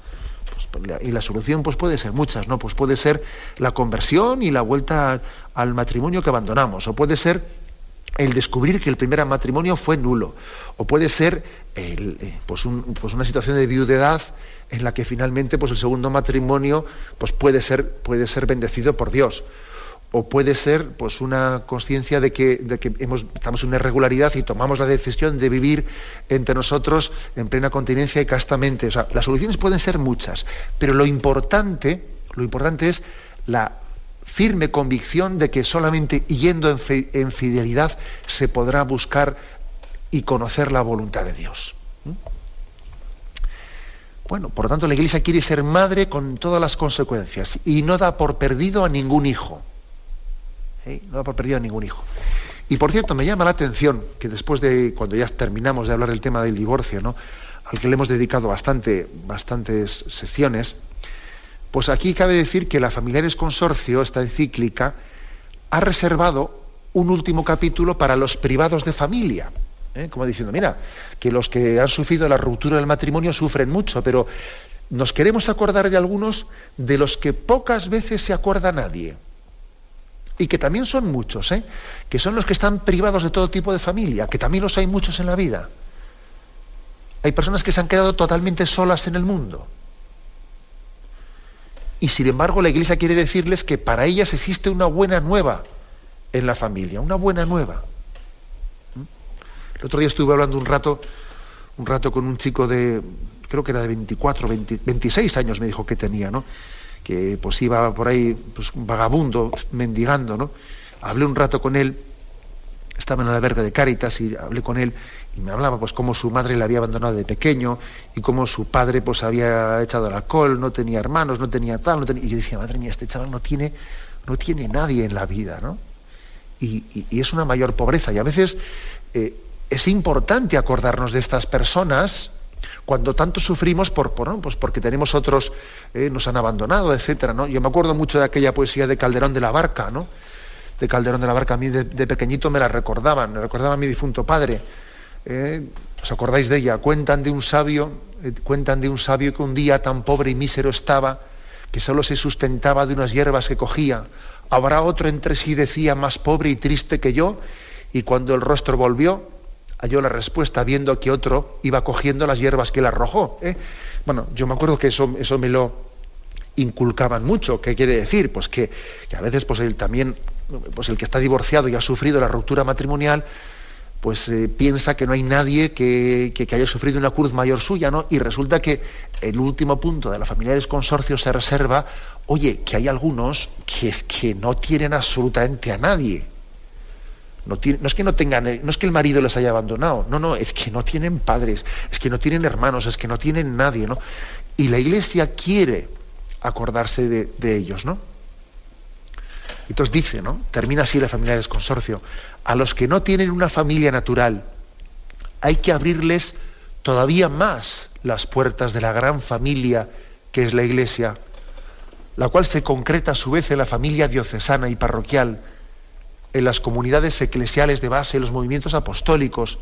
Pues, y la solución pues puede ser muchas, ¿no? Pues puede ser la conversión y la vuelta al matrimonio que abandonamos, o puede ser el descubrir que el primer matrimonio fue nulo. O puede ser eh, pues, pues, una situación de viudedad en la que finalmente pues el segundo matrimonio pues puede, ser, puede ser bendecido por Dios. O puede ser pues, una conciencia de que, estamos en una irregularidad y tomamos la decisión de vivir entre nosotros en plena continencia y castamente. O sea, las soluciones pueden ser muchas, pero lo importante, lo importante es la firme convicción de que solamente yendo en, fidelidad se podrá buscar y conocer la voluntad de Dios. ¿Mm? Bueno, por lo tanto la Iglesia quiere ser madre con todas las consecuencias y no da por perdido a ningún hijo. ¿Eh? No da por perdido a ningún hijo. Y por cierto, me llama la atención que después de, cuando ya terminamos de hablar del tema del divorcio, al que le hemos dedicado bastante, bastantes sesiones, pues aquí cabe decir que la Familiares Consorcio, esta encíclica, ha reservado un último capítulo para los privados de familia. ¿eh? Como diciendo, mira, que los que han sufrido la ruptura del matrimonio sufren mucho, pero nos queremos acordar de algunos de los que pocas veces se acuerda nadie. Y que también son muchos, ¿eh? que son los que están privados de todo tipo de familia, que también los hay muchos en la vida. Hay personas que se han quedado totalmente solas en el mundo. Y sin embargo la Iglesia quiere decirles que para ellas existe una buena nueva en la familia, una buena nueva. ¿Mm? El otro día estuve hablando un rato, un rato con un chico de, creo que era de 24, 26 años me dijo que tenía, ¿no? Que pues iba por ahí, pues vagabundo, mendigando, ¿no? Hablé un rato con él estaba en el albergue de Cáritas y hablé con él y me hablaba pues cómo su madre le había abandonado de pequeño y cómo su padre pues había echado el alcohol, no tenía hermanos, no tenía tal, no tenía... y yo decía, madre mía, este chaval no tiene, no tiene nadie en la vida, ¿no? Y, es una mayor pobreza y a veces eh, es importante acordarnos de estas personas cuando tanto sufrimos por, pues porque tenemos otros, eh, nos han abandonado, etcétera, ¿no? Yo me acuerdo mucho de aquella poesía de Calderón de la Barca, ¿no? De Calderón de la Barca, a mí de, pequeñito me la recordaban, me recordaba a mi difunto padre. Eh, ¿Os acordáis de ella? Cuentan de un sabio, eh, cuentan de un sabio que un día tan pobre y mísero estaba, que solo se sustentaba de unas hierbas que cogía. Habrá otro entre sí, decía, más pobre y triste que yo, y cuando el rostro volvió, halló la respuesta viendo que otro iba cogiendo las hierbas que le arrojó. ¿eh? Bueno, yo me acuerdo que eso, eso me lo inculcaban mucho. ¿Qué quiere decir? Pues que, a veces pues él también, pues el que está divorciado y ha sufrido la ruptura matrimonial, pues eh, piensa que no hay nadie que, que, haya sufrido una cruz mayor suya, ¿no? Y resulta que el último punto de la familia del consorcio se reserva, oye, que hay algunos que es que no tienen absolutamente a nadie. No, es que no tengan, eh, no es que el marido les haya abandonado, no, no, es que no tienen padres, es que no tienen hermanos, es que no tienen nadie, ¿no? Y la iglesia quiere acordarse de, ellos, ¿no? Entonces dice, ¿no? Termina así la familia del consorcio. A los que no tienen una familia natural, hay que abrirles todavía más las puertas de la gran familia que es la iglesia, la cual se concreta a su vez en la familia diocesana y parroquial, en las comunidades eclesiales de base, en los movimientos apostólicos.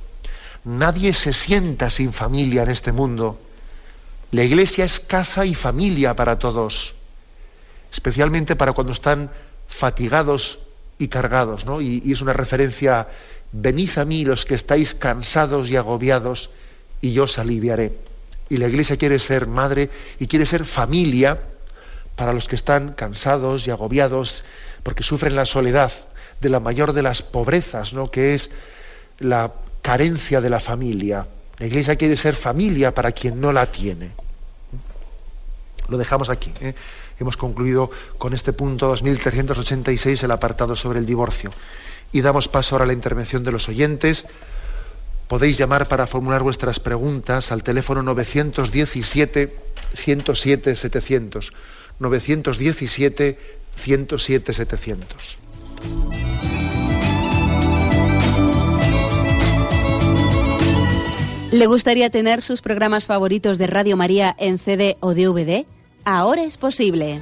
Nadie se sienta sin familia en este mundo. La iglesia es casa y familia para todos, especialmente para cuando están fatigados y cargados, ¿no? Y, y es una referencia, venid a mí los que estáis cansados y agobiados, y yo os aliviaré. Y la iglesia quiere ser madre y quiere ser familia para los que están cansados y agobiados, porque sufren la soledad, de la mayor de las pobrezas, ¿no? que es la carencia de la familia. La iglesia quiere ser familia para quien no la tiene. Lo dejamos aquí. ¿eh? Hemos concluido con este punto 2386, el apartado sobre el divorcio. Y damos paso ahora a la intervención de los oyentes. Podéis llamar para formular vuestras preguntas al teléfono 917 107 700. 917 107 700. ¿Le gustaría tener sus programas favoritos de Radio María en CD o DVD? Ahora es posible.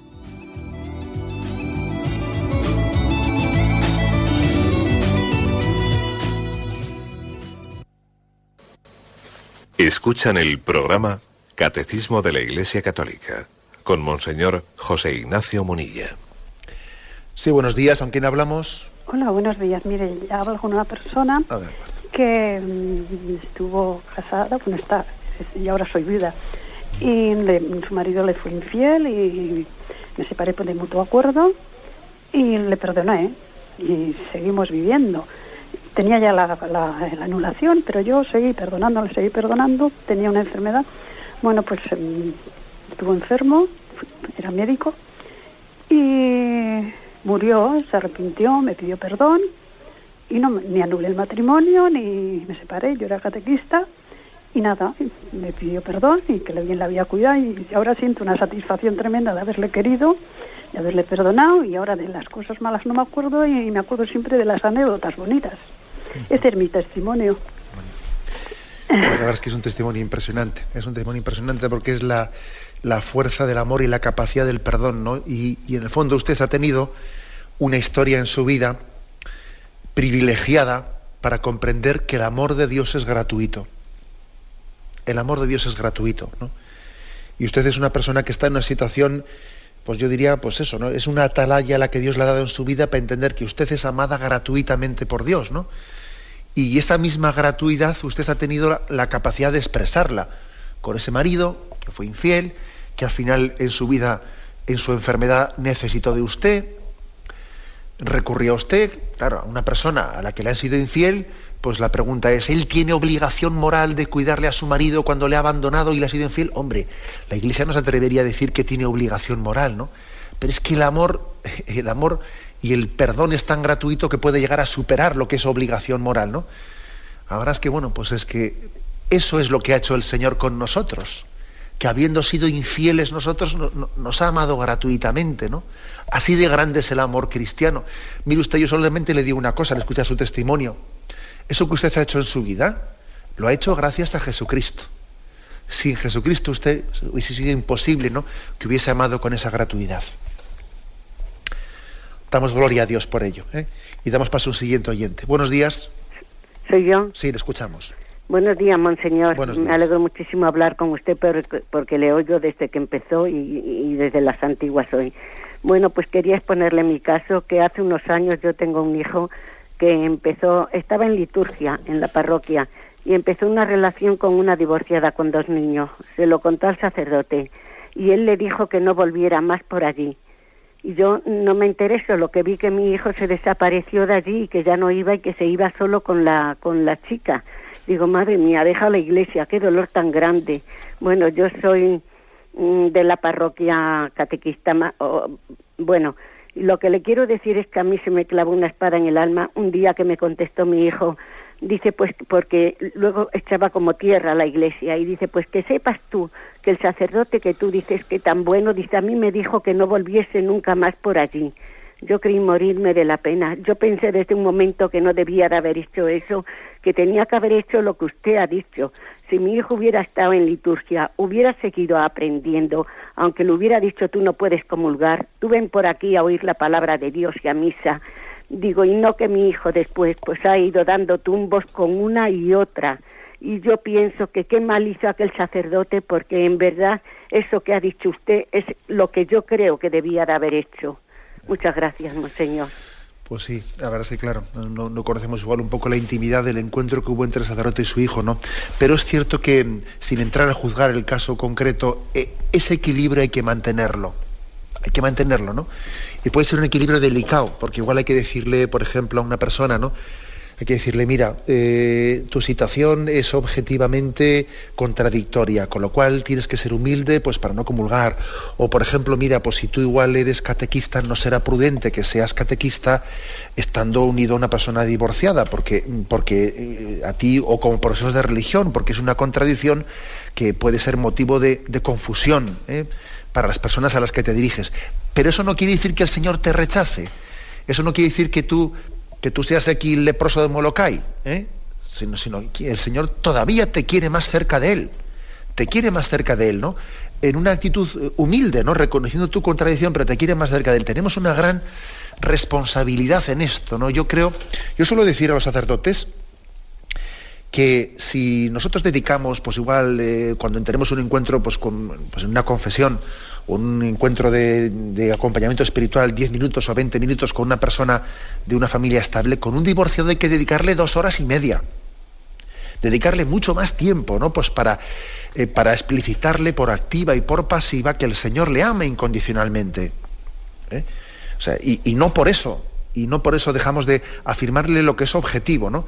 Escuchan el programa Catecismo de la Iglesia Católica con Monseñor José Ignacio Munilla. Sí, buenos días. ¿Con quién hablamos? Hola, buenos días. Mire, hablo con una persona ah, que mm, estuvo casada, bueno, está, y ahora soy viuda y su marido le fue infiel y me separé por de mutuo acuerdo y le perdoné y seguimos viviendo. Tenía ya la, anulación, pero yo seguí perdonando, le seguí perdonando, tenía una enfermedad. Bueno, pues em, estuvo enfermo, era médico y murió, se arrepintió, me pidió perdón y no ni anulé el matrimonio ni me separé, yo era catequista y nada, me pidió perdón y que bien la había cuidado y ahora siento una satisfacción tremenda de haberle querido, de haberle perdonado y ahora de las cosas malas no me acuerdo y me acuerdo siempre de las anécdotas bonitas. Ese es mi testimonio. La verdad es que es un testimonio impresionante, es un testimonio impresionante porque es la, fuerza del amor y la capacidad del perdón, ¿no? Y, y, en el fondo usted ha tenido una historia en su vida privilegiada para comprender que el amor de Dios es gratuito. El amor de Dios es gratuito, ¿no? Y usted es una persona que está en una situación pues yo diría, pues eso, ¿no? Es una atalaya la que Dios le ha dado en su vida para entender que usted es amada gratuitamente por Dios, ¿no? Y esa misma gratuidad usted ha tenido la, capacidad de expresarla con ese marido que fue infiel, que al final en su vida, en su enfermedad, necesitó de usted, recurrió a usted, claro, a una persona a la que le han sido infiel, pues la pregunta es, ¿él tiene obligación moral de cuidarle a su marido cuando le ha abandonado y le ha sido infiel? Hombre, la Iglesia no se atrevería a decir que tiene obligación moral, ¿no? Pero es que el amor, el amor y el perdón es tan gratuito que puede llegar a superar lo que es obligación moral, ¿no? Ahora es que, bueno, pues es que eso es lo que ha hecho el Señor con nosotros, que habiendo sido infieles nosotros nos ha amado gratuitamente, ¿no? Así de grande es el amor cristiano. Mire usted, yo solamente le digo una cosa, le escucha su testimonio eso que usted ha hecho en su vida, lo ha hecho gracias a Jesucristo. Sin Jesucristo usted hubiese sido imposible ¿no? que hubiese amado con esa gratuidad. Damos gloria a Dios por ello. ¿eh? Y damos paso a un siguiente oyente. Buenos días. ¿Soy yo? Sí, le escuchamos. Buenos días, monseñor. Me alegro muchísimo hablar con usted porque le oigo desde que empezó y, y, desde las antiguas hoy. Bueno, pues quería exponerle mi caso, que hace unos años yo tengo un hijo que empezó, estaba en liturgia en la parroquia y empezó una relación con una divorciada con dos niños. Se lo contó al sacerdote y él le dijo que no volviera más por allí. Y yo no me interesó, lo que vi que mi hijo se desapareció de allí y que ya no iba y que se iba solo con la, con la chica. Digo, madre mía, deja la iglesia, qué dolor tan grande. Bueno, yo soy mm, de la parroquia catequista, bueno, lo que le quiero decir es que a mí se me clavó una espada en el alma un día que me contestó mi hijo. Dice, pues, porque luego echaba como tierra a la iglesia y dice, pues que sepas tú que el sacerdote que tú dices que tan bueno, dice, a mí me dijo que no volviese nunca más por allí. Yo creí morirme de la pena. Yo pensé desde un momento que no debía de haber hecho eso, que tenía que haber hecho lo que usted ha dicho. Si mi hijo hubiera estado en liturgia, hubiera seguido aprendiendo, aunque le hubiera dicho tú no puedes comulgar, tú ven por aquí a oír la palabra de Dios y a misa. Digo, y no que mi hijo después pues ha ido dando tumbos con una y otra. Y yo pienso que qué mal hizo aquel sacerdote porque en verdad eso que ha dicho usted es lo que yo creo que debía de haber hecho. Muchas gracias, monseñor. Pues sí, verdad es que claro, no, conocemos igual un poco la intimidad del encuentro que hubo entre el sacerdote y su hijo, ¿no? Pero es cierto que, sin entrar a juzgar el caso concreto, eh, ese equilibrio hay que mantenerlo. Hay que mantenerlo, ¿no? Y puede ser un equilibrio delicado, porque igual hay que decirle, por ejemplo, a una persona, ¿no? hay que decirle, mira, eh, tu situación es objetivamente contradictoria, con lo cual tienes que ser humilde pues para no comulgar. O por ejemplo, mira, pues si tú igual eres catequista, no será prudente que seas catequista estando unido a una persona divorciada, porque, porque eh, a ti, o como profesor de religión, porque es una contradicción que puede ser motivo de, confusión ¿eh? Para las personas a las que te diriges. Pero eso no quiere decir que el Señor te rechace. Eso no quiere decir que tú que tú seas aquí leproso de Molokai, ¿eh? sino, sino que el Señor todavía te quiere más cerca de Él, te quiere más cerca de Él, ¿no? En una actitud eh, humilde, ¿no? Reconociendo tu contradicción, pero te quiere más cerca de Él. Tenemos una gran responsabilidad en esto, ¿no? Yo creo, yo suelo decir a los sacerdotes que si nosotros dedicamos, pues igual, eh, cuando tenemos un encuentro, pues, con, pues una confesión, un encuentro de, acompañamiento espiritual, 10 minutos o 20 minutos con una persona de una familia estable, con un divorcio hay que dedicarle dos horas y media. Dedicarle mucho más tiempo, ¿no? Pues para, eh, explicitarle por activa y por pasiva que el Señor le ama incondicionalmente. ¿eh? y, y no por eso, y no por eso dejamos de afirmarle lo que es objetivo, ¿no?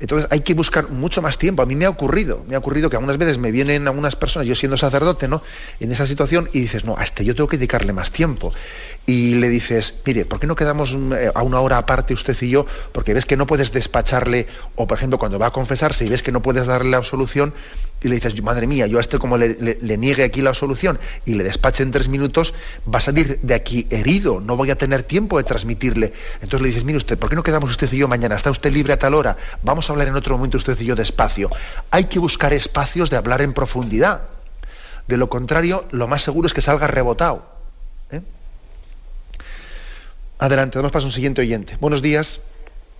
Entonces hay que buscar mucho más tiempo. A mí me ha ocurrido, me ha ocurrido que algunas veces me vienen algunas personas, yo siendo sacerdote, ¿no? En esa situación y dices, no, a este yo tengo que dedicarle más tiempo. Y le dices, mire, ¿por qué no quedamos eh, a una hora aparte usted y yo? Porque ves que no puedes despacharle, o por ejemplo, cuando va a confesarse y ves que no puedes darle la absolución, y le dices, madre mía, yo a este como le, niegue aquí la solución y le despache en tres minutos, va a salir de aquí herido, no voy a tener tiempo de transmitirle. Entonces le dices, mire usted, ¿por qué no quedamos usted y yo mañana? ¿Está usted libre a tal hora? Vamos a hablar en otro momento usted y yo despacio. Hay que buscar espacios de hablar en profundidad. De lo contrario, lo más seguro es que salga rebotado. ¿eh? Adelante, damos paso a un siguiente oyente. Buenos días.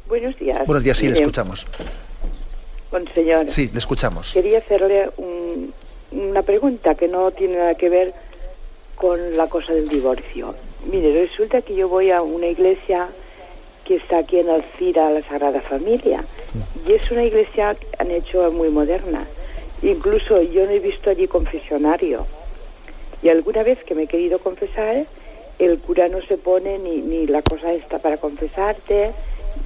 Buenos días. Buenos días, sí, le escuchamos. señor. Sí, le escuchamos. Quería hacerle una pregunta que no tiene nada que ver con la cosa del divorcio. Mire, resulta que yo voy a una iglesia que está aquí en Alcira, la Sagrada Familia, y es una iglesia que han hecho muy moderna. Incluso yo no he visto allí confesionario. Y alguna vez que me he querido confesar, el cura no se pone ni, ni la cosa está para confesarte,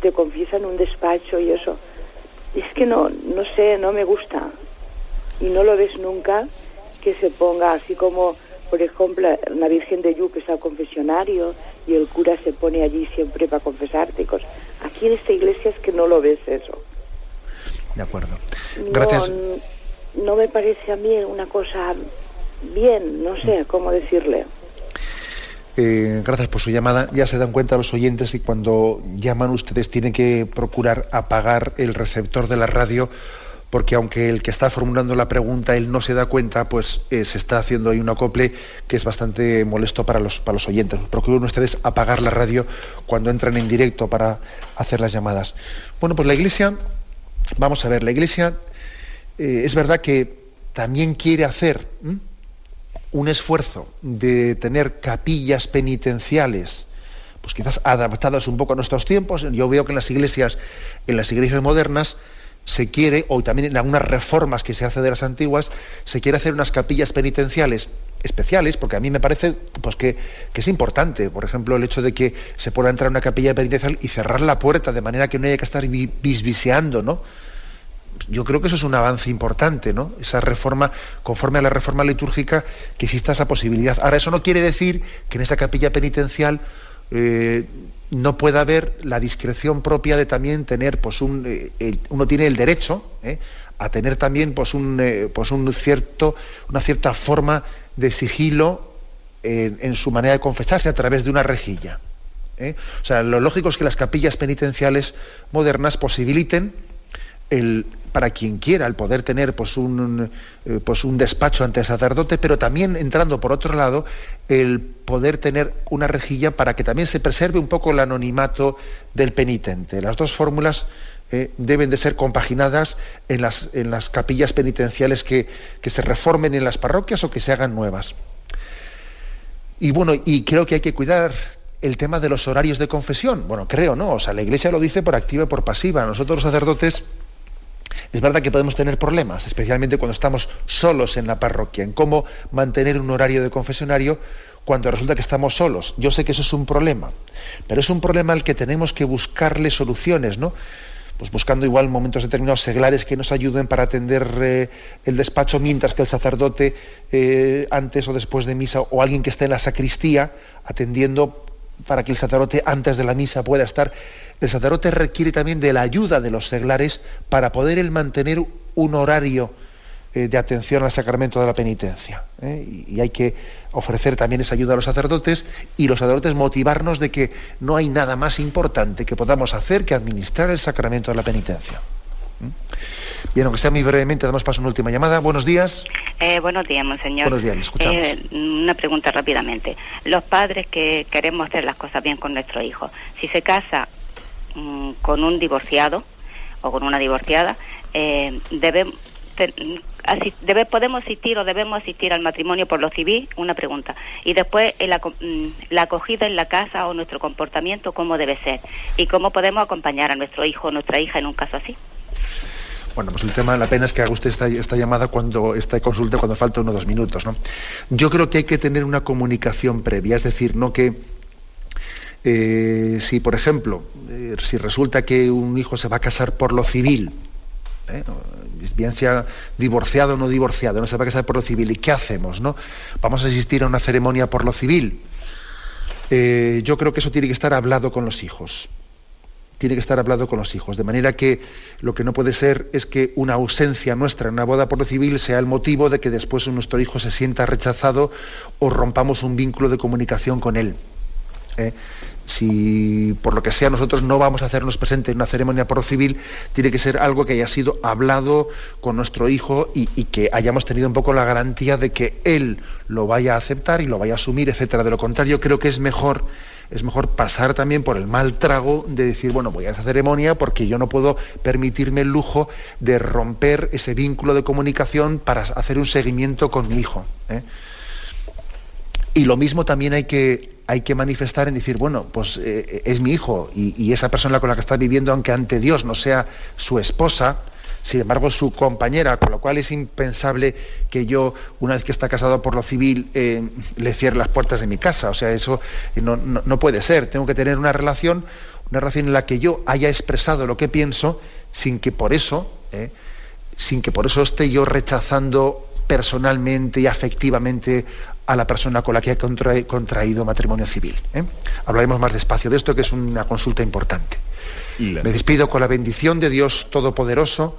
te confiesa en un despacho y eso. Es que no, no sé, no me gusta. Y no lo ves nunca que se ponga así como, por ejemplo, la Virgen de Yu que está al confesionario y el cura se pone allí siempre para confesarte. Cosas. Aquí en esta iglesia es que no lo ves eso. De acuerdo. Gracias. No, no me parece a mí una cosa bien, no sé cómo decirle. Eh, gracias por su llamada. Ya se dan cuenta los oyentes y cuando llaman ustedes tienen que procurar apagar el receptor de la radio porque aunque el que está formulando la pregunta él no se da cuenta, pues eh, se está haciendo ahí un acople que es bastante molesto para los, para los oyentes. Procuren ustedes apagar la radio cuando entran en directo para hacer las llamadas. Bueno, pues la Iglesia, vamos a ver, la Iglesia eh, es verdad que también quiere hacer un esfuerzo de tener capillas penitenciales, pues quizás adaptadas un poco a nuestros tiempos. Yo veo que en las iglesias, en las iglesias modernas, se quiere, o también en algunas reformas que se hace de las antiguas, se quiere hacer unas capillas penitenciales especiales, porque a mí me parece pues, que, es importante, por ejemplo, el hecho de que se pueda entrar a una capilla penitencial y cerrar la puerta de manera que no haya que estar bisbiseando, ¿no? yo creo que eso es un avance importante, ¿no? Esa reforma, conforme a la reforma litúrgica, que exista esa posibilidad. Ahora, eso no quiere decir que en esa capilla penitencial eh, no pueda haber la discreción propia de también tener, pues, un, eh, uno tiene el derecho ¿eh? a tener también, pues, un, pues, un cierto, una cierta forma de sigilo en su manera de confesarse a través de una rejilla. O sea, lo lógico es que las capillas penitenciales modernas posibiliten el, para quien quiera el poder tener pues un, eh, pues un despacho ante el sacerdote, pero también entrando por otro lado el poder tener una rejilla para que también se preserve un poco el anonimato del penitente. Las dos fórmulas eh, deben de ser compaginadas en las, en las capillas penitenciales que, que se reformen en las parroquias o que se hagan nuevas. Y bueno, y creo que hay que cuidar el tema de los horarios de confesión. Bueno, creo, ¿no? O sea, la Iglesia lo dice por activa y por pasiva. Nosotros los sacerdotes es verdad que podemos tener problemas, especialmente cuando estamos solos en la parroquia, en cómo mantener un horario de confesionario cuando resulta que estamos solos. Yo sé que eso es un problema, pero es un problema al que tenemos que buscarle soluciones, ¿no? Pues buscando igual momentos determinados seglares que nos ayuden para atender eh, el despacho mientras que el sacerdote eh, antes o después de misa o alguien que esté en la sacristía atendiendo para que el sacerdote antes de la misa pueda estar el sacerdote requiere también de la ayuda de los seglares para poder el mantener un horario eh, de atención al sacramento de la penitencia. ¿eh? Y, hay que ofrecer también esa ayuda a los sacerdotes y los sacerdotes motivarnos de que no hay nada más importante que podamos hacer que administrar el sacramento de la penitencia. ¿Mm? Bien, aunque sea muy brevemente, damos paso a una última llamada. Buenos días. Eh, buenos días, monseñor. Buenos días, escuchamos. una pregunta rápidamente. Los padres que queremos hacer las cosas bien con nuestro hijo, si se casa Mm, con un divorciado o con una divorciada, eh, debe, debe, podemos asistir o debemos asistir al matrimonio por lo civil, una pregunta. Y después la, mm, la acogida en la casa o nuestro comportamiento, cómo debe ser. Y cómo podemos acompañar a nuestro hijo o nuestra hija en un caso así. Bueno, pues el tema, la pena es que haga usted esta, llamada cuando esta consulta cuando falta uno o dos minutos, ¿no? Yo creo que hay que tener una comunicación previa, es decir, no que eh, si, por ejemplo, eh, si resulta que un hijo se va a casar por lo civil, ¿eh? bien sea divorciado o no divorciado, no se va a casar por lo civil, ¿y qué hacemos? No? ¿Vamos a asistir a una ceremonia por lo civil? yo creo que eso tiene que estar hablado con los hijos. Tiene que estar hablado con los hijos. De manera que lo que no puede ser es que una ausencia nuestra en una boda por lo civil sea el motivo de que después nuestro hijo se sienta rechazado o rompamos un vínculo de comunicación con él. ¿eh? si por lo que sea nosotros no vamos a hacernos presente en una ceremonia por civil, tiene que ser algo que haya sido hablado con nuestro hijo y, que hayamos tenido un poco la garantía de que él lo vaya a aceptar y lo vaya a asumir, etcétera. De lo contrario, creo que es mejor es mejor pasar también por el mal trago de decir, bueno, voy a esa ceremonia porque yo no puedo permitirme el lujo de romper ese vínculo de comunicación para hacer un seguimiento con mi hijo. ¿eh? Y lo mismo también hay que, hay que manifestar en decir, bueno, pues eh, es mi hijo y, esa persona con la que está viviendo, aunque ante Dios no sea su esposa, sin embargo su compañera, con lo cual es impensable que yo, una vez que está casado por lo civil, eh, le cierre las puertas de mi casa. O sea, eso no, puede ser. Tengo que tener una relación, una relación en la que yo haya expresado lo que pienso, sin que por eso, eh, sin que por eso esté yo rechazando personalmente y afectivamente a la persona con la que ha contraído matrimonio civil. ¿eh? Hablaremos más despacio de esto, que es una consulta importante. Me despido con la bendición de Dios Todopoderoso,